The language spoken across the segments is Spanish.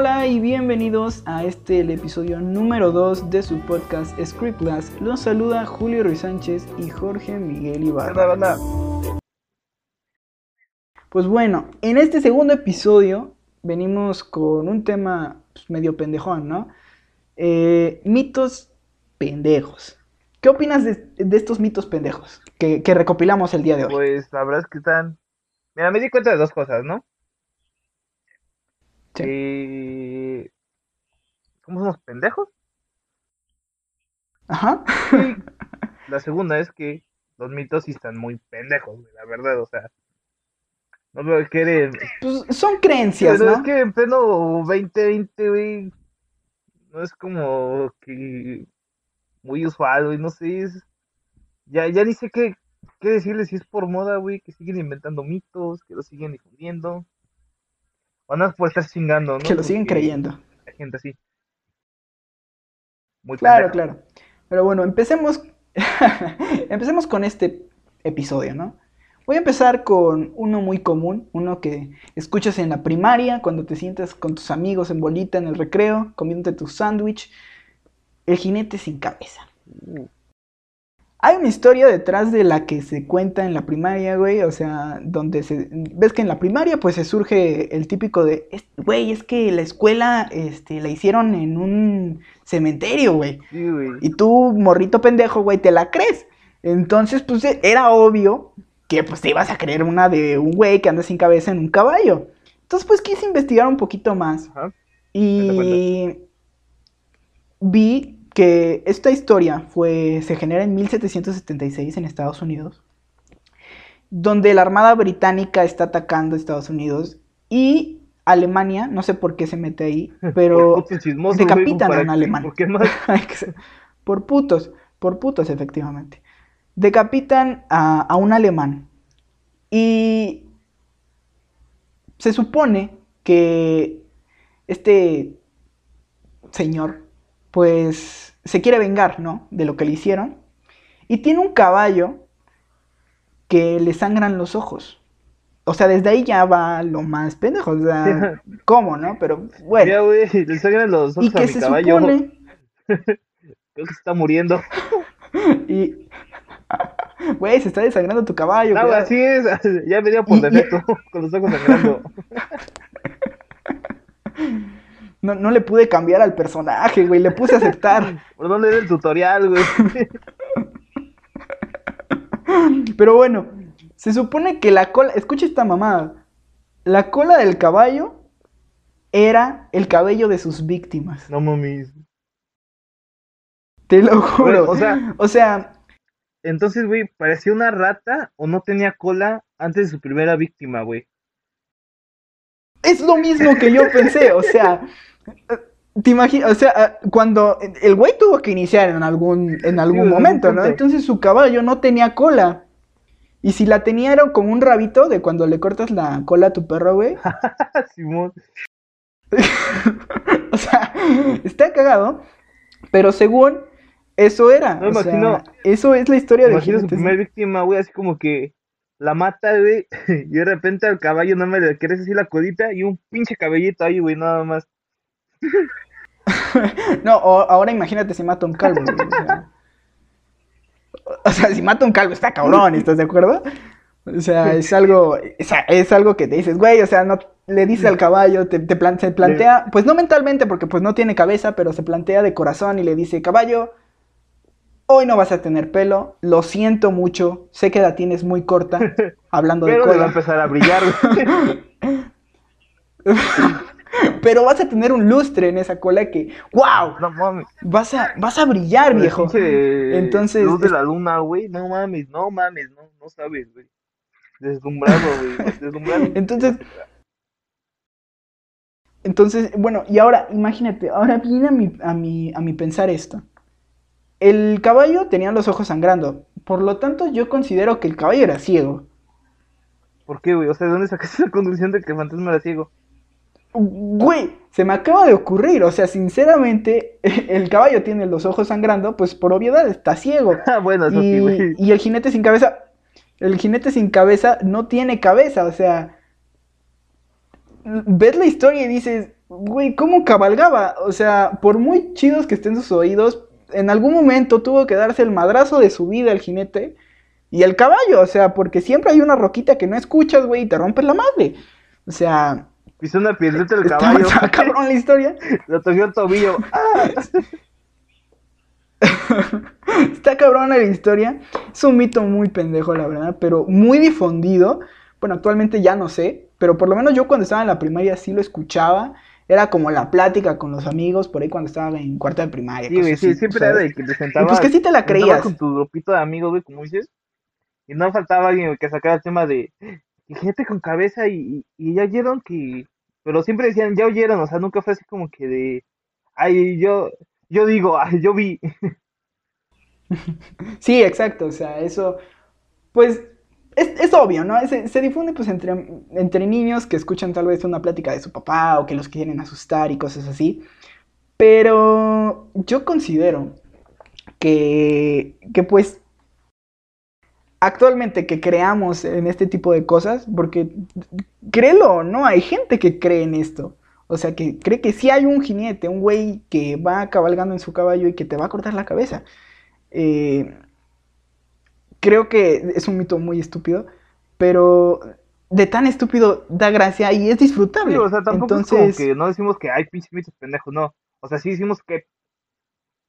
Hola y bienvenidos a este el episodio número 2 de su podcast Scriptless. Los saluda Julio Ruiz Sánchez y Jorge Miguel Ibarra. Pues bueno, en este segundo episodio venimos con un tema pues, medio pendejón, ¿no? Eh, mitos pendejos. ¿Qué opinas de, de estos mitos pendejos que, que recopilamos el día de hoy? Pues la verdad es que están. Mira, me di cuenta de dos cosas, ¿no? Sí. Que. ¿Somos unos pendejos? Ajá. La segunda es que los mitos sí están muy pendejos, la verdad, o sea. No lo quieren. Pues son creencias, Pero ¿no? es que en pleno 2020, güey. No es como que. Muy usual, güey, no sé. Es... Ya, ya ni sé qué, qué decirles si es por moda, güey, que siguen inventando mitos, que lo siguen difundiendo. O nada más por estar chingando, ¿no? Que lo siguen Porque creyendo. Hay gente así. Muy Claro, pendeja. claro. Pero bueno, empecemos. empecemos con este episodio, ¿no? Voy a empezar con uno muy común, uno que escuchas en la primaria, cuando te sientas con tus amigos en bolita en el recreo, comiéndote tu sándwich. El jinete sin cabeza. Hay una historia detrás de la que se cuenta en la primaria, güey, o sea, donde se... Ves que en la primaria pues se surge el típico de, "Es- güey, es que la escuela, este, la hicieron en un cementerio, güey. Sí, güey. Y tú, morrito pendejo, güey, te la crees. Entonces, pues e- era obvio que pues te ibas a creer una de un güey que anda sin cabeza en un caballo. Entonces, pues quise investigar un poquito más. Ajá. Y vi que esta historia fue, se genera en 1776 en Estados Unidos, donde la Armada Británica está atacando a Estados Unidos y Alemania, no sé por qué se mete ahí, pero decapitan ¿para a un alemán. ¿Por qué más? por putos, por putos efectivamente. Decapitan a, a un alemán. Y se supone que este señor, pues, se quiere vengar, ¿no? De lo que le hicieron. Y tiene un caballo que le sangran los ojos. O sea, desde ahí ya va lo más pendejo. O sea, ¿cómo, no? Pero bueno. Ya, güey, le sangran los Y ojos a que mi se caballo. supone. Creo que se está muriendo. Y. Güey, se está desangrando tu caballo. No, cuidado. así es. Ya venía por Y- y- defecto, con los ojos sangrando. No, no le pude cambiar al personaje, güey. Le puse a aceptar. ¿Por dónde era el tutorial, güey? Pero bueno, se supone que la cola. Escucha esta mamada. La cola del caballo era el cabello de sus víctimas. No mames. Te lo juro. O sea- o sea, Entonces, güey, ¿parecía una rata o no tenía cola antes de su primera víctima, güey? Es lo mismo que yo pensé, o sea, te imaginas, o sea, cuando el güey tuvo que iniciar en algún, en algún en algún momento, ¿no? Entonces su caballo no tenía cola. Y si la tenía era como un rabito de cuando le cortas la cola a tu perro, güey. Simón. O sea, está cagado, pero según eso era. No, o sea, imagino- eso es la historia de su primera víctima, güey, así como que la mata, güey, y de repente al caballo no me le crece así la codita y un pinche cabellito ahí, güey, nada más. No, o- ahora imagínate si mata un calvo. güey, o, sea, o sea, si mata un calvo está cabrón, ¿estás de acuerdo? O sea, es algo, sea, es algo que te dices, güey, o sea, no le dices al caballo, te, te plan- se plantea, pues no mentalmente, porque pues no tiene cabeza, pero se plantea de corazón y le dice, caballo, hoy no vas a tener pelo, lo siento mucho, sé que la tienes muy corta, hablando de Pero le va a cola, empezar a brillar, pero vas a tener un lustre en esa cola que, wow, No mames. vas a, vas a brillar, viejo. Entonces, Luz de la luna, güey. No mames, no mames, no, no sabes, güey. Deslumbrado, güey. Deslumbrado. Entonces, entonces, bueno, y ahora, imagínate, ahora viene a mi, a mi, a mi pensar esto. El caballo tenía los ojos sangrando, por lo tanto yo considero que el caballo era ciego. ¿Por qué, güey? O sea, ¿de dónde sacaste esa conclusión de que el fantasma era ciego? Güey, se me acaba de ocurrir, o sea, sinceramente, el caballo tiene los ojos sangrando, pues por obviedad está ciego. Ah, bueno, eso sí, Y, güey. y el jinete sin cabeza, el jinete sin cabeza no tiene cabeza, o sea, ves la historia y dices, güey, ¿cómo cabalgaba? O sea, por muy chidos que estén sus oídos, en algún momento tuvo que darse el madrazo de su vida el jinete y el caballo, o sea, porque siempre hay una roquita que no escuchas, güey, y te rompes la madre. O sea, Pisó una piedrita el caballo. está cabrón la historia. Lo toqué el tobillo. ¡Ah! Está cabrona la historia. Es un mito muy pendejo, la verdad, pero muy difundido. Bueno, actualmente ya no sé, pero por lo menos yo cuando estaba en la primaria sí lo escuchaba. Era como la plática con los amigos por ahí cuando estaba en cuarto de primaria. Sí, güey, sí, siempre ¿sabes? era de que te Y sentabas. pues que sí te la creías. con tu grupito de amigos, güey, como dices. Y no faltaba alguien que sacara el tema de. Y gente con cabeza y, y, y ya oyeron que. Pero siempre decían, ya oyeron, o sea, nunca fue así como que de. Ay, yo. Yo digo, ay, yo vi. Sí, exacto, o sea, eso, pues, es, es obvio, ¿no? Se, difunde pues entre, entre niños que escuchan tal vez una plática de su papá o que los quieren asustar y cosas así, pero yo considero que, que pues, actualmente que creamos en este tipo de cosas, porque créelo no, hay gente que cree en esto. O sea, que cree que sí hay un jinete, un güey que va cabalgando en su caballo y que te va a cortar la cabeza. Eh, creo que es un mito muy estúpido, pero de tan estúpido da gracia y es disfrutable. Sí, o sea, tampoco Entonces, es como que no decimos que hay pinches mitos pendejos, no. O sea, sí decimos que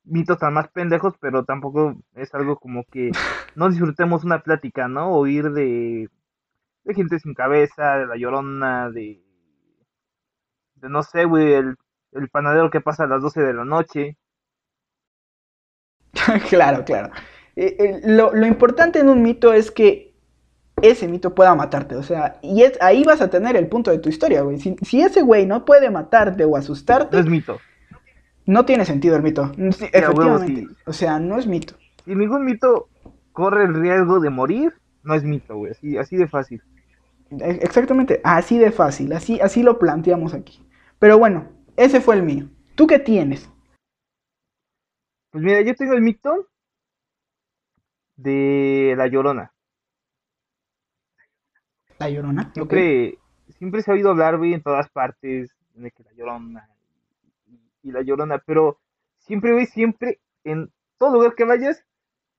mitos tan más pendejos, pero tampoco es algo como que no disfrutemos una plática, ¿no? Oír de, de gente sin cabeza, de la llorona, de, de no sé, güey, el, el panadero que pasa a las 12 de la noche. claro, claro. Eh, eh, lo, lo importante en un mito es que ese mito pueda matarte, o sea, y es, ahí vas a tener el punto de tu historia, güey. Si, si ese güey no puede matarte o asustarte, No es mito. no tiene sentido el mito. Sí, huevo, efectivamente. sí. O sea, no es mito. Si ningún mito corre el riesgo de morir, no es mito, güey, así, así de fácil. E- Exactamente, así de fácil, así, así lo planteamos aquí. Pero bueno, ese fue el mío. ¿Tú qué tienes? Pues mira, yo tengo el mito de la Llorona. La Llorona. Siempre, siempre se ha oído hablar, güey, en todas partes de que la Llorona y, y la Llorona, pero siempre, güey, siempre, en todo lugar que vayas,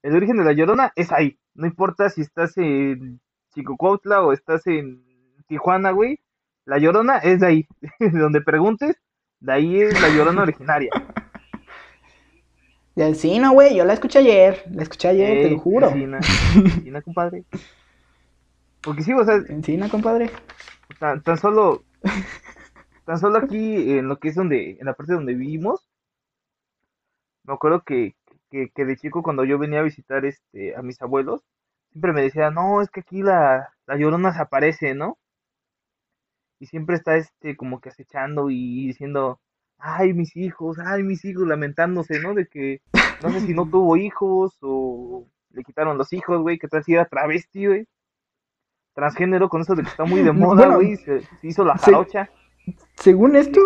el origen de la Llorona es ahí. No importa si estás en Chicocuautla o estás en Tijuana, güey, la Llorona es de ahí. De donde preguntes, de ahí es la Llorona originaria. De Encina, güey, yo la escuché ayer. La escuché ayer, te lo juro. Encina, compadre. Porque sí, o sea, Encina, compadre. tan, tan solo tan solo aquí en lo que es donde en la parte donde vivimos me acuerdo que, que, que de chico cuando yo venía a visitar este a mis abuelos siempre me decían no es que aquí la, la llorona se aparece no y siempre está este como que acechando y diciendo ay mis hijos ay mis hijos lamentándose no de que no sé si no tuvo hijos o le quitaron los hijos güey que tal si era travesti güey transgénero con eso de que está muy de moda Bueno, güey se, se hizo la se- jarocha Según esto,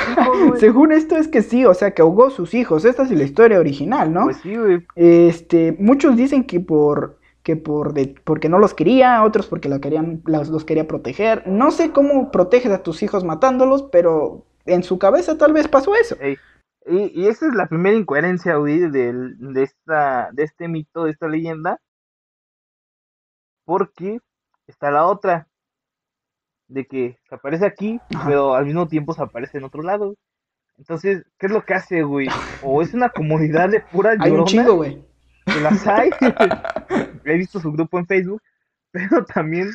según esto es que sí, o sea, que ahogó sus hijos. Esta es la historia original, ¿no? Pues sí, güey. Este, muchos dicen que por que por de, porque no los quería, otros porque la querían, los, los quería proteger. No sé cómo proteges a tus hijos matándolos, pero en su cabeza tal vez pasó eso. Ey, Y, y esa es la primera incoherencia, güey, del- de, esta, de este mito, de esta leyenda. Porque está la otra, de que se aparece aquí, Ajá. pero al mismo tiempo se aparece en otro lado. Entonces, ¿qué es lo que hace, güey? O es una comunidad de pura Hay un llorona, chingo, güey. que las hay. He visto su grupo en Facebook, pero también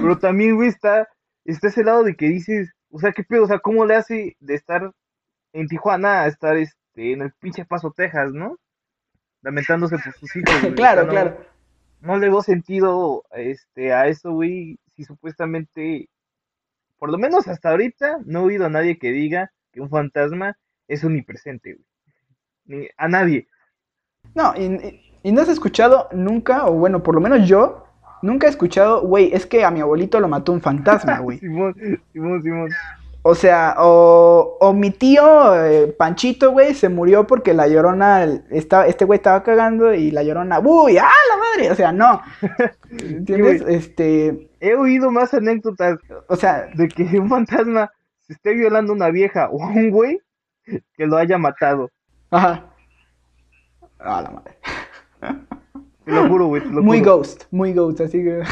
Pero también, güey, está, está ese lado de que dices, o sea, ¿qué pedo? O sea, ¿cómo le hace de estar en Tijuana a estar este, en el pinche Paso, Texas, ¿no? Lamentándose por sus hijos. güey. O claro, sea, no, claro. No le veo sentido este, a eso, güey, si supuestamente, por lo menos hasta ahorita, no he oído a nadie que diga que un fantasma es omnipresente, güey. Ni a nadie. No, y, y- y no has escuchado nunca, o bueno, por lo menos yo, nunca he escuchado, güey, es que a mi abuelito lo mató un fantasma, güey. Simón, Simón, Simón. O sea, o, o mi tío eh, Panchito, güey, se murió porque la llorona, estaba, este güey estaba cagando y la llorona, uy, ¡ah, la madre, o sea, no. ¿Entiendes? Este, He oído más anécdotas o sea, de que un fantasma se esté violando a una vieja o a un güey que lo haya matado. ajá. A la madre. Te lo juro, güey, te lo Muy juro. ghost, muy ghost, así que...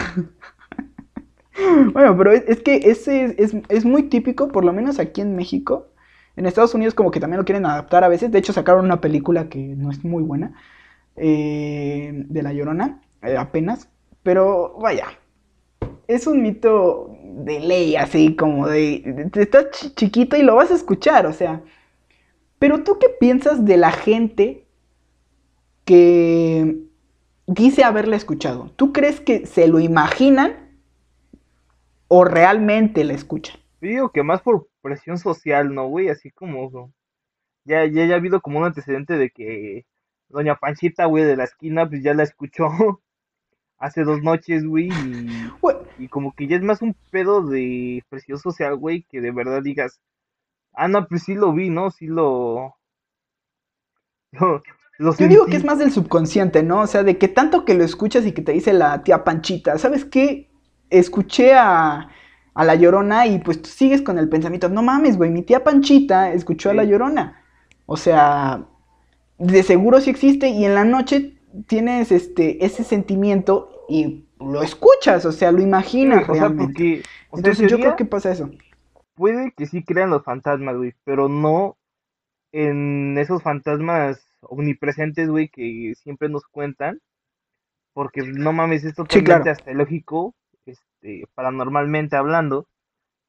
bueno, pero es, es que ese es, es- es muy típico, por lo menos aquí en México. En Estados Unidos como que también lo quieren adaptar a veces. De hecho, sacaron una película que no es muy buena, eh, de La Llorona, eh, apenas. Pero vaya, es un mito de ley, así como de... de- Estás chi- chiquito y lo vas a escuchar, o sea... Pero tú qué piensas de la gente que dice haberla escuchado. ¿Tú crees que se lo imaginan o realmente la escuchan? Digo que más por presión social, ¿no, güey? Así como ya, ya, ya ha habido como un antecedente de que Doña Panchita, güey, de la esquina, pues ya la escuchó hace dos noches, güey, y, Güey, y como que ya es más un pedo de presión social, güey, que de verdad digas, ah, no, pues sí lo vi, ¿no? Sí lo... Lo, Yo digo que es más del subconsciente, ¿no? O sea, de que tanto que lo escuchas y que te dice la tía Panchita, ¿sabes qué? Escuché a, a la Llorona y pues tú sigues con el pensamiento, no mames, güey, mi tía Panchita escuchó a la. Llorona. O sea, de seguro sí existe y en la noche tienes este ese sentimiento y lo escuchas, o sea, lo imaginas o sea, realmente. porque, o sea, en Entonces yo creo que pasa eso. puede que sí crean los fantasmas, güey, pero no en esos fantasmas omnipresentes, güey, que siempre nos cuentan, porque no mames, es totalmente claro. hasta ilógico, este, paranormalmente hablando,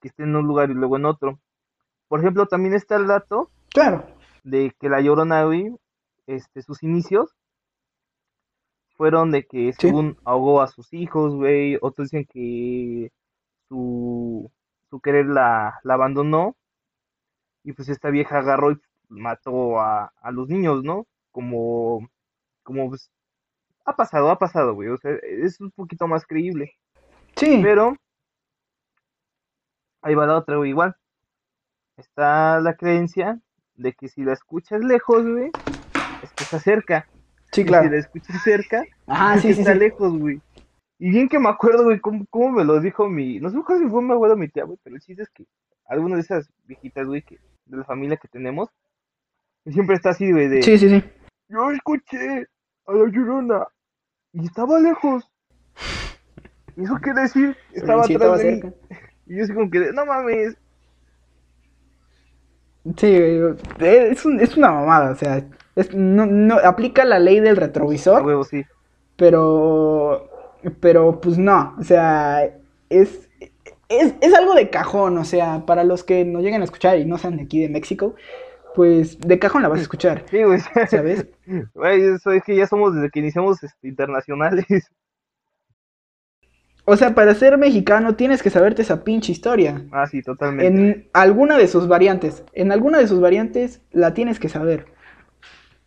que esté en un lugar y luego en otro. Por ejemplo, también está el dato Claro. de que la Llorona, güey, este, sus inicios fueron de que Sí. según ahogó a sus hijos, güey, otros dicen que su, su querer la, la abandonó y pues esta vieja agarró y mató a, a los niños, ¿no? Como, como pues, ha pasado, ha pasado, güey, o sea, es un poquito más creíble, Sí. pero ahí va la otra, güey, igual. Está la creencia de que si la escuchas lejos, güey, es que está cerca. Sí, Y si claro. la escuchas cerca, Ajá, es sí, que sí, está sí. lejos, güey. Y bien que me acuerdo, güey, cómo, cómo me lo dijo mi... No sé si fue mi abuela o mi tía, güey, pero el chiste es que alguna de esas viejitas, güey, que, de la familia que tenemos, siempre está así, güey, de... Sí, sí, sí. Yo escuché a la llorona y estaba lejos. ¿Y eso quiere decir? Estaba Sí, atrás estaba de mí. cerca. Y yo así como que, de, no mames. Sí, eh, es, un- es una mamada, o sea, es- no, no, aplica la ley del retrovisor, huevo, sí. pero, pero pues no, o sea, es, es, es algo de cajón, o sea, para los que nos lleguen a escuchar y no sean de aquí de México, pues de cajón la vas a escuchar, Sí, güey. ¿sabes? Güey, eso es que ya somos desde que iniciamos este, internacionales. O sea, para ser mexicano tienes que saberte esa pinche historia. Ah, sí, totalmente. En alguna de sus variantes. En alguna de sus variantes la tienes que saber.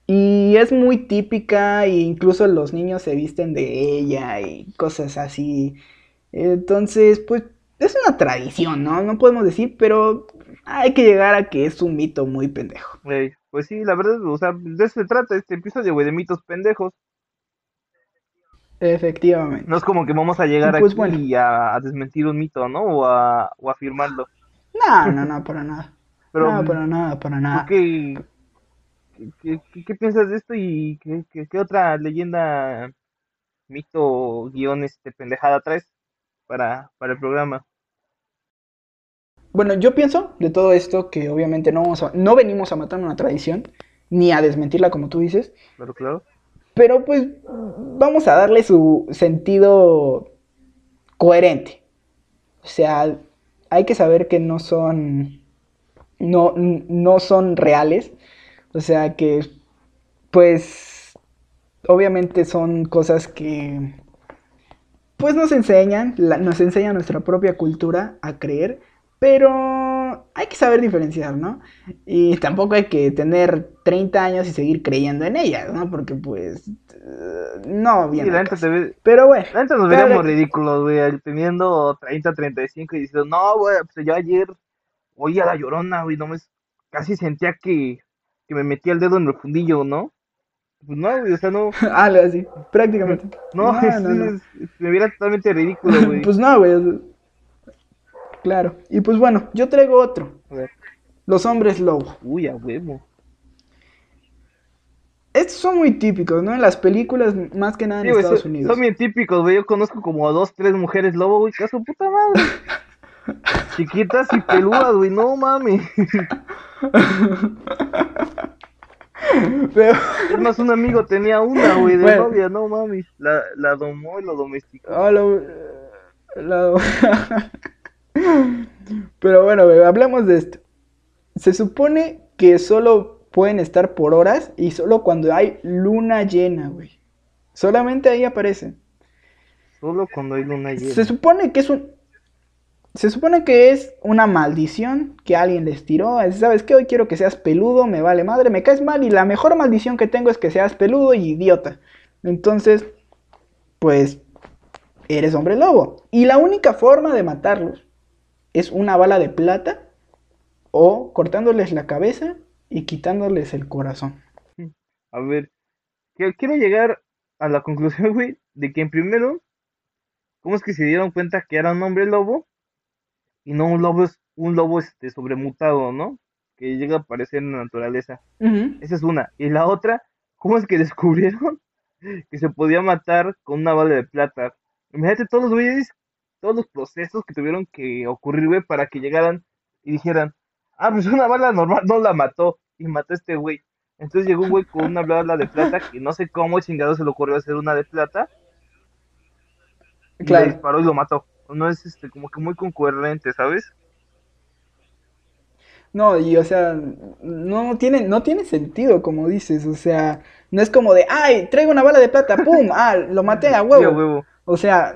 Y es muy típica, e incluso los niños se visten de ella y cosas así. Entonces, pues es una tradición, ¿no? No podemos decir, pero hay que llegar a que es un mito muy pendejo. Pues sí, la verdad, o sea, de eso se trata este episodio, güey, de mitos pendejos. Efectivamente. No es como que vamos a llegar Pues aquí bueno. y a, a desmentir un mito, ¿no? O a, o a afirmarlo. No, no, no, para nada. Pero, no, para nada, para ¿tú nada. qué, qué, qué- qué piensas de esto y qué, qué- qué otra leyenda, mito, guion, este, pendejada traes para, para el programa? Bueno, yo pienso de todo esto que obviamente no, vamos a- no venimos a matar una tradición, ni a desmentirla como tú dices, Claro, claro. pero pues vamos a darle su sentido coherente. O sea, hay que saber que no son, no, no son reales, o sea que pues obviamente son cosas que pues nos enseñan, la- nos enseña nuestra propia cultura a creer, pero hay que saber diferenciar, ¿no? Y tampoco hay que tener 30 años y seguir creyendo en ellas, ¿no? Porque pues eh, no Sí, caso. te ve- Pero bueno, neta nos veríamos de- ridículos, güey, teniendo 30, 35 y diciendo, no, güey, pues yo ayer oí a la llorona, güey, no me, casi sentía que, que me metía el dedo en el fundillo, ¿no? Pues no, güey, o sea, no. Algo así, prácticamente. No, No, es- no, no. es- me viera totalmente ridículo, güey. pues no, güey. Claro. Y pues bueno, yo traigo otro. A ver. Los hombres lobo. Uy, a huevo. Estos son muy típicos, ¿no? En las películas, más que nada en Sí, Estados Unidos. son bien típicos, güey. Yo conozco como a dos, tres mujeres lobo, güey, que a su puta madre. Chiquitas y peludas, güey, no mames. Pero- Es más, un amigo tenía una, güey, de Bueno. novia, no mames. La, la domó y lo domesticó. Ah, lo- la- Pero bueno, güey, hablemos de esto. Se supone que solo pueden estar por horas y solo cuando hay luna llena, güey. Solamente ahí aparecen. Solo cuando hay luna llena. Se supone que es un. Se supone que es una maldición que alguien les tiró. ¿Sabes qué? Hoy quiero que seas peludo, me vale madre, me caes mal y la mejor maldición que tengo es que seas peludo y idiota. Entonces, pues, eres hombre lobo. Y la única forma de matarlos es una bala de plata o cortándoles la cabeza y quitándoles el corazón. A ver, quiero llegar a la conclusión, güey, de que en primero, ¿cómo es que se dieron cuenta que era un hombre lobo? Y no un lobo, es un lobo este sobremutado, ¿no? Que llega a aparecer en la naturaleza. Esa es una. Y la otra, ¿cómo es que descubrieron que se podía matar con una bala de plata? Imagínate todos los güeyes, todos los procesos que tuvieron que ocurrir, güey, para que llegaran y dijeran, ah, pues una bala normal no la mató y mató a este güey. Entonces llegó un güey con una bala de plata que no sé cómo chingado se le ocurrió hacer una de plata y Claro. le disparó y lo mató. No es este como que muy concurrente, ¿sabes? No, y o sea, no tiene, no tiene sentido, como dices, o sea, no es como de, ay, traigo una bala de plata, pum, ah, lo maté a Sí, a huevo. O sea,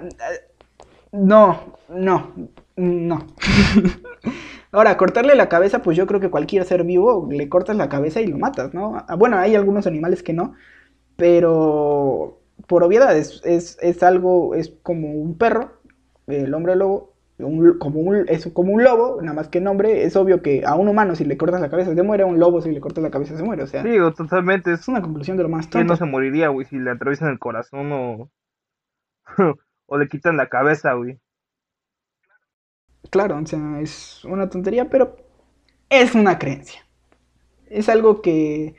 no, no, no. Ahora, cortarle la cabeza, pues yo creo que cualquier ser vivo le cortas la cabeza y lo matas, ¿no? Ah, Bueno, hay algunos animales que no, pero por obviedad es, es, es algo, es como un perro, el hombre lobo, un- como un, es como un lobo, nada más que nombre, es obvio que a un humano si le cortas la cabeza se muere, a un lobo si le cortas la cabeza se muere, o sea, Sí, o totalmente. Es una conclusión de lo más ¿Quién no tonto. se moriría, güey, si le atraviesan el corazón o, o le quitan la cabeza, güey? Claro, o sea, es una tontería, pero es una creencia. Es algo que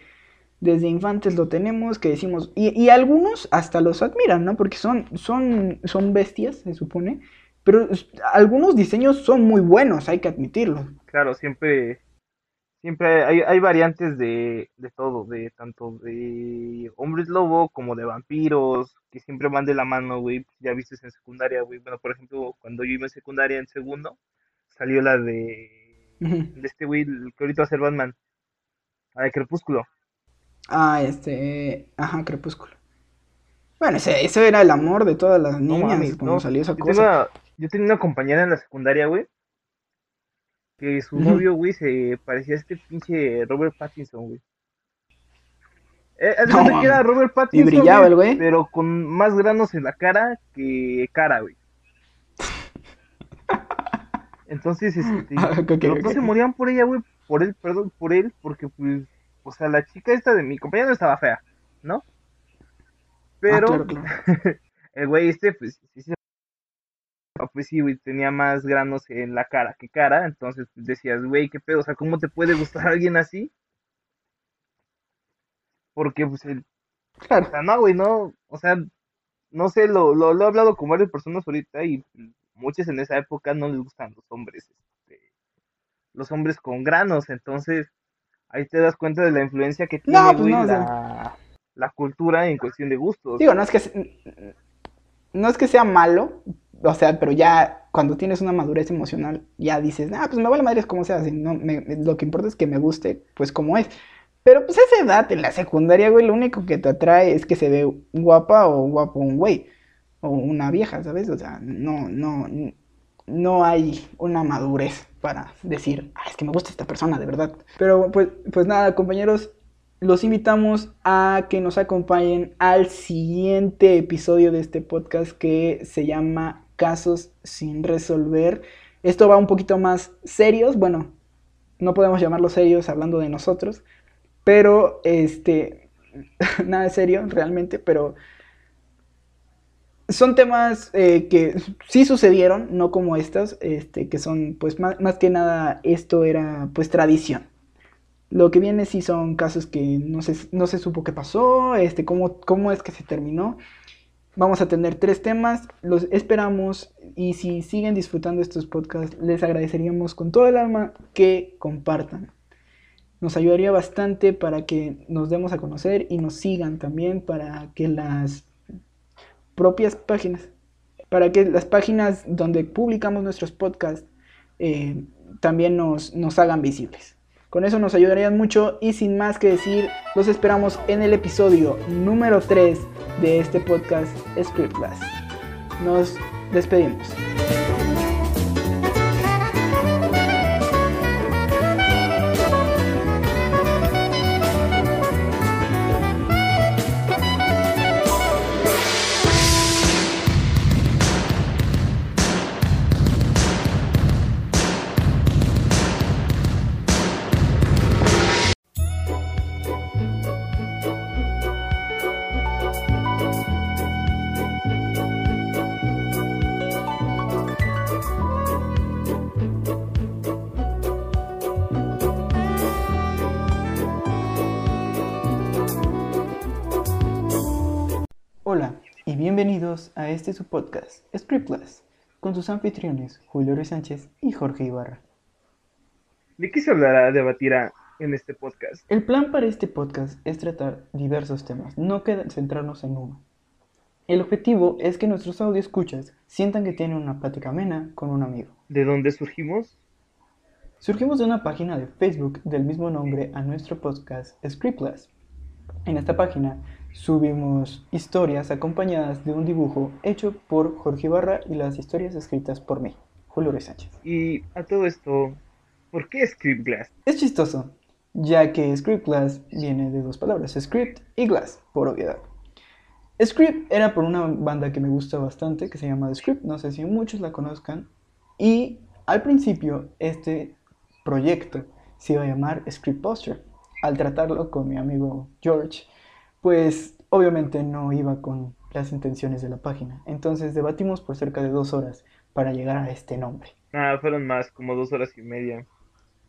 desde infantes lo tenemos, que decimos, y, y algunos hasta los admiran, ¿no? Porque son, son, son bestias, se supone, pero algunos diseños son muy buenos, hay que admitirlo. Claro, siempre, siempre hay, hay variantes de, de todo, de tanto de hombres lobo como de vampiros, que siempre van de la mano, güey. Ya viste en secundaria, güey. Bueno, por ejemplo, cuando yo iba en secundaria en segundo, salió la de, de este güey, el que ahorita va a ser Batman, la de Crepúsculo. Ah, este, ajá, Crepúsculo. Bueno, ese, ese era el amor de todas las No niñas mames, cuando no. salió esa Yo cosa. tenía, yo tenía una compañera en la secundaria, güey, que su novio, güey, se parecía a este pinche Robert Pattinson, güey. Eh, No que era. Robert Y Pattinson, brillaba el güey. pero con más granos en la cara que cara, güey. Entonces, este, Ah, pero todos se morían por ella, güey, por él, perdón, por él, porque, pues, o sea, la chica esta de mi compañera no estaba fea, ¿no? Pero, Ah, claro, claro. el güey este, pues, sí pues sí, güey, tenía más granos en la cara que cara, entonces pues, decías, güey, qué pedo, o sea, ¿cómo te puede gustar alguien así? Porque, pues, el, o sea, no, güey, no, o sea, no sé, lo, lo, lo he hablado con varias personas ahorita y muchas en esa época no les gustan los hombres, este, los hombres con granos, entonces, ahí te das cuenta de la influencia que tiene, No, pues güey, no, o sea. la, la cultura en cuestión de gustos. Digo, no es que no es que sea malo, o sea, pero ya cuando tienes una madurez emocional, ya dices, ah, pues me vale madre como sea, si no, me- me- lo que importa es que me guste, pues como es. Pero pues esa edad, en la secundaria, güey, lo único que te atrae es que se ve guapa o guapo un güey, o una vieja, ¿sabes? O sea, no, no, no hay una madurez para decir, ah, es que me gusta esta persona, de verdad. Pero pues, pues nada, compañeros, los invitamos a que nos acompañen al siguiente episodio de este podcast que se llama Casos sin resolver. Esto va un poquito más serios, bueno, no podemos llamarlo serios hablando de nosotros, pero este nada serio realmente, pero son temas eh, que sí sucedieron, no como estas, este, que son, pues más, más, que nada, esto era pues tradición. Lo que viene sí son casos que no se, no se supo qué pasó, este, cómo, cómo es que se terminó. Vamos a tener tres temas, los esperamos y si siguen disfrutando estos podcasts, les agradeceríamos con todo el alma que compartan. Nos ayudaría bastante para que nos demos a conocer y nos sigan también para que las propias páginas, para que las páginas donde publicamos nuestros podcasts eh, también nos, nos hagan visibles. Con eso nos ayudarían mucho y sin más que decir, los esperamos en el episodio número 3 de este podcast Script Class. Nos despedimos. Bienvenidos a este su podcast, Scriptless, con sus anfitriones Julio Ruiz Sánchez y Jorge Ibarra. ¿De qué se hablará, debatirá en este podcast? El plan para este podcast es tratar diversos temas, no centrarnos en uno. El objetivo es que nuestros audio escuchas sientan que tienen una plática amena con un amigo. ¿De dónde surgimos? Surgimos de una página de Facebook del mismo nombre a nuestro podcast Scriptless. En esta página subimos historias acompañadas de un dibujo hecho por Jorge Ibarra y las historias escritas por mí, Julio Ruiz Sánchez. Y a todo esto, ¿por qué Script Glass? Es chistoso, ya que Script Glass viene de dos palabras, script y glass, por obviedad. Script era por una banda que me gusta bastante, que se llama The Script, no sé si muchos la conozcan, y al principio este proyecto se iba a llamar Script Poster. Al tratarlo con mi amigo George, pues obviamente no iba con las intenciones de la página. Entonces debatimos por cerca de dos horas para llegar a este nombre. Ah, fueron más, como dos horas y media.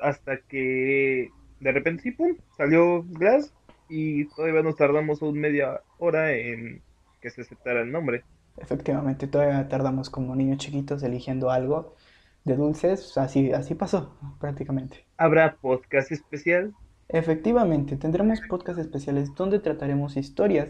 Hasta que de repente sí, pum, salió Glass y todavía nos tardamos un media hora en que se aceptara el nombre. Efectivamente, todavía tardamos como niños chiquitos eligiendo algo de dulces, así, así pasó prácticamente. ¿Habrá podcast especial? Efectivamente, tendremos podcasts especiales donde trataremos historias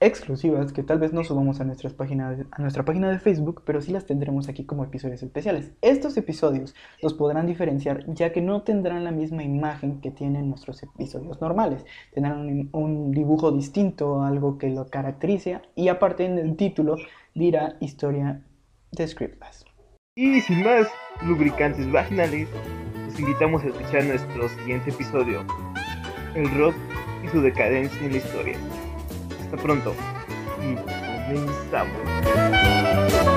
exclusivas que tal vez no subamos a, nuestras páginas, a nuestra página de Facebook, pero sí las tendremos aquí como episodios especiales. Estos episodios los podrán diferenciar ya que no tendrán la misma imagen que tienen nuestros episodios normales. Tendrán un, dibujo distinto, algo que lo caracterice y aparte en el título dirá historia de Scriptless. Y sin más lubricantes vaginales, los invitamos a escuchar nuestro siguiente episodio, el rock y su decadencia en la historia. Hasta pronto y comenzamos.